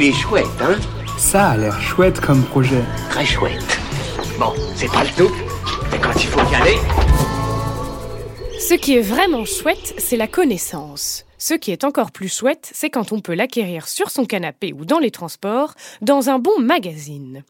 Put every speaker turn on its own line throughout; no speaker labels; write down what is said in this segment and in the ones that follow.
Il est chouette, hein
Ça a l'air chouette comme projet.
Très chouette. Bon, c'est pas le tout, mais quand il faut y aller...
Ce qui est vraiment chouette, c'est la connaissance. Ce qui est encore plus chouette, c'est quand on peut l'acquérir sur son canapé ou dans les transports, dans un bon magazine.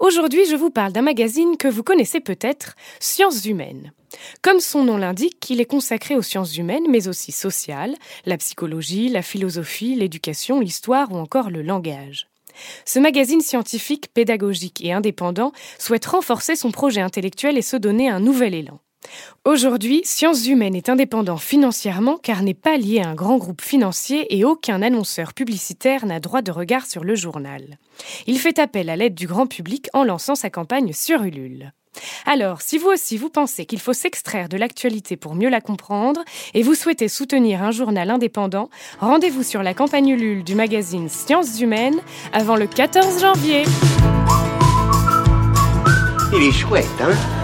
Aujourd'hui, je vous parle d'un magazine que vous connaissez peut-être, Sciences humaines. Comme son nom l'indique, il est consacré aux sciences humaines, mais aussi sociales, la psychologie, la philosophie, l'éducation, l'histoire ou encore le langage. Ce magazine scientifique, pédagogique et indépendant souhaite renforcer son projet intellectuel et se donner un nouvel élan. Aujourd'hui, Sciences Humaines est indépendant financièrement car n'est pas lié à un grand groupe financier et aucun annonceur publicitaire n'a droit de regard sur le journal. Il fait appel à l'aide du grand public en lançant sa campagne sur Ulule. Alors, si vous aussi vous pensez qu'il faut s'extraire de l'actualité pour mieux la comprendre et vous souhaitez soutenir un journal indépendant, rendez-vous sur la campagne Ulule du magazine Sciences Humaines avant le 14 janvier.
Il est chouette, hein?